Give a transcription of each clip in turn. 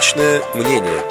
Личное мнение.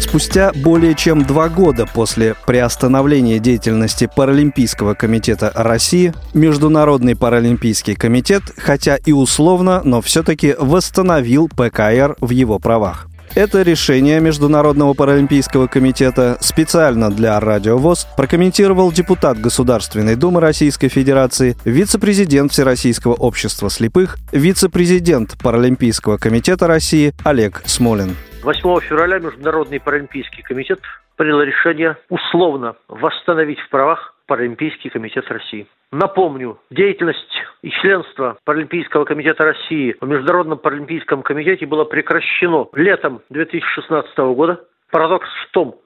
Спустя более чем два года после приостановления деятельности Паралимпийского комитета России, Международный паралимпийский комитет, хотя и условно, но все-таки восстановил ПКР в его правах. Это решение Международного паралимпийского комитета специально для Радио прокомментировал депутат Государственной Думы Российской Федерации, вице-президент Всероссийского общества слепых, вице-президент Паралимпийского комитета России Олег Смолин. 8 февраля Международный паралимпийский комитет принял решение условно восстановить в правах Паралимпийский комитет России. Напомню, деятельность и членство Паралимпийского комитета России в Международном паралимпийском комитете было прекращено летом 2016 года. Парадокс в том,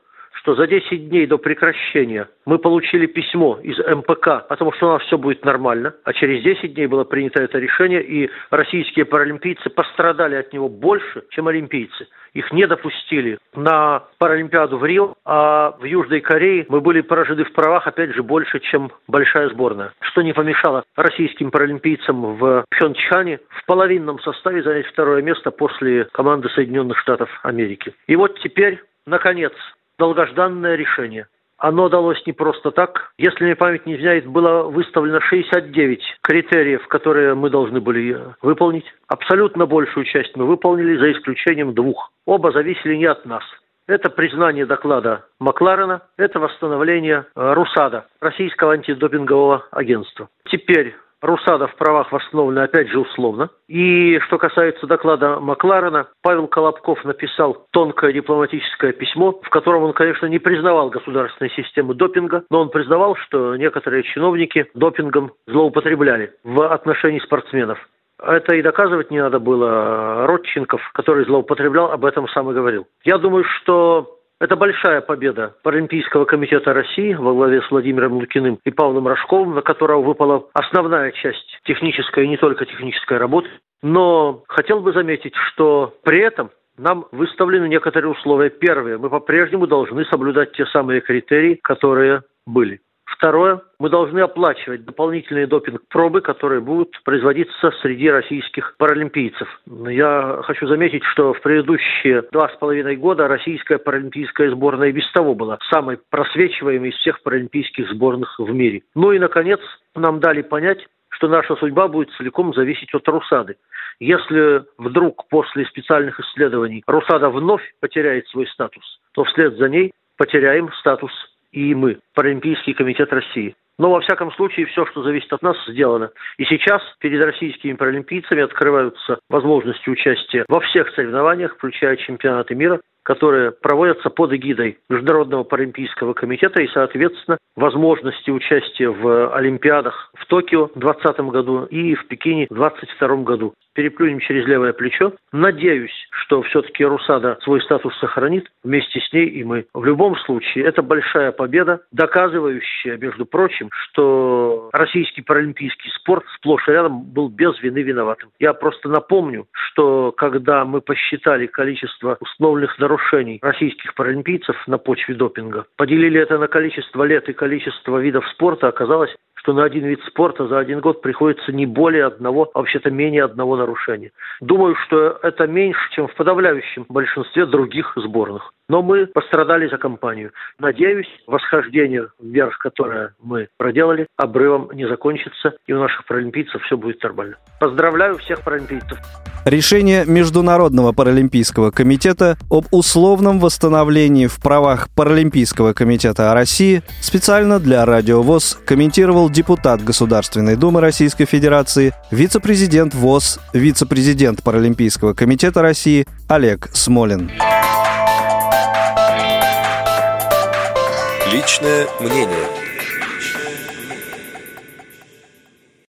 что за 10 дней до прекращения мы получили письмо из МПК о том, что у нас все будет нормально, а через 10 дней было принято это решение, и российские паралимпийцы пострадали от него больше, чем олимпийцы. Их не допустили на Паралимпиаду в Рио, а в Южной Корее мы были поражены в правах, опять же, больше, чем большая сборная. Что не помешало российским паралимпийцам в Пхенчхане в половинном составе занять второе место после команды Соединенных Штатов Америки. И вот теперь, наконец, долгожданное решение. Оно далось не просто так. Если мне память не изменяет, было выставлено 69 критериев, которые мы должны были выполнить. Абсолютно большую часть мы выполнили, за исключением двух. Оба зависели не от нас. Это признание доклада Макларена, это восстановление э, РУСАДА, Российского антидопингового агентства. Теперь Русада в правах восстановлена опять же условно. И что касается доклада Макларена, Павел Колобков написал тонкое дипломатическое письмо, в котором он, конечно, не признавал государственной системы допинга, но он признавал, что некоторые чиновники допингом злоупотребляли в отношении спортсменов. Это и доказывать не надо было. Родченков, который злоупотреблял, об этом сам и говорил. Я думаю, что это большая победа Паралимпийского комитета России во главе с Владимиром Лукиным и Павлом Рожковым, на которого выпала основная часть технической и не только технической работы. Но хотел бы заметить, что при этом нам выставлены некоторые условия. Первые, мы по-прежнему должны соблюдать те самые критерии, которые были. Второе, мы должны оплачивать дополнительные допинг-пробы, которые будут производиться среди российских паралимпийцев. Я хочу заметить, что в предыдущие два с половиной года российская паралимпийская сборная без того была самой просвечиваемой из всех паралимпийских сборных в мире. Ну и, наконец, нам дали понять, что наша судьба будет целиком зависеть от Русады. Если вдруг после специальных исследований Русада вновь потеряет свой статус, то вслед за ней потеряем статус и мы, Паралимпийский комитет России. Но, во всяком случае, все, что зависит от нас, сделано. И сейчас перед российскими паралимпийцами открываются возможности участия во всех соревнованиях, включая чемпионаты мира, которые проводятся под эгидой Международного паралимпийского комитета и, соответственно, возможности участия в Олимпиадах Токио в 2020 году и в Пекине в 2022 году. Переплюнем через левое плечо. Надеюсь, что все-таки Русада свой статус сохранит, вместе с ней и мы. В любом случае, это большая победа, доказывающая, между прочим, что российский паралимпийский спорт сплошь и рядом был без вины виноватым. Я просто напомню, что когда мы посчитали количество установленных нарушений российских паралимпийцев на почве допинга, поделили это на количество лет и количество видов спорта, оказалось, что на один вид спорта за один год приходится не более одного, а вообще-то менее одного нарушения. Думаю, что это меньше, чем в подавляющем большинстве других сборных. Но мы пострадали за компанию. Надеюсь, восхождение вверх, которое мы проделали, обрывом не закончится, и у наших паралимпийцев все будет нормально. Поздравляю всех паралимпийцев. Решение Международного паралимпийского комитета об условном восстановлении в правах Паралимпийского комитета России специально для Радио ВОЗ комментировал депутат Государственной Думы Российской Федерации, вице-президент ВОЗ, вице-президент Паралимпийского комитета России Олег Смолин. Личное мнение.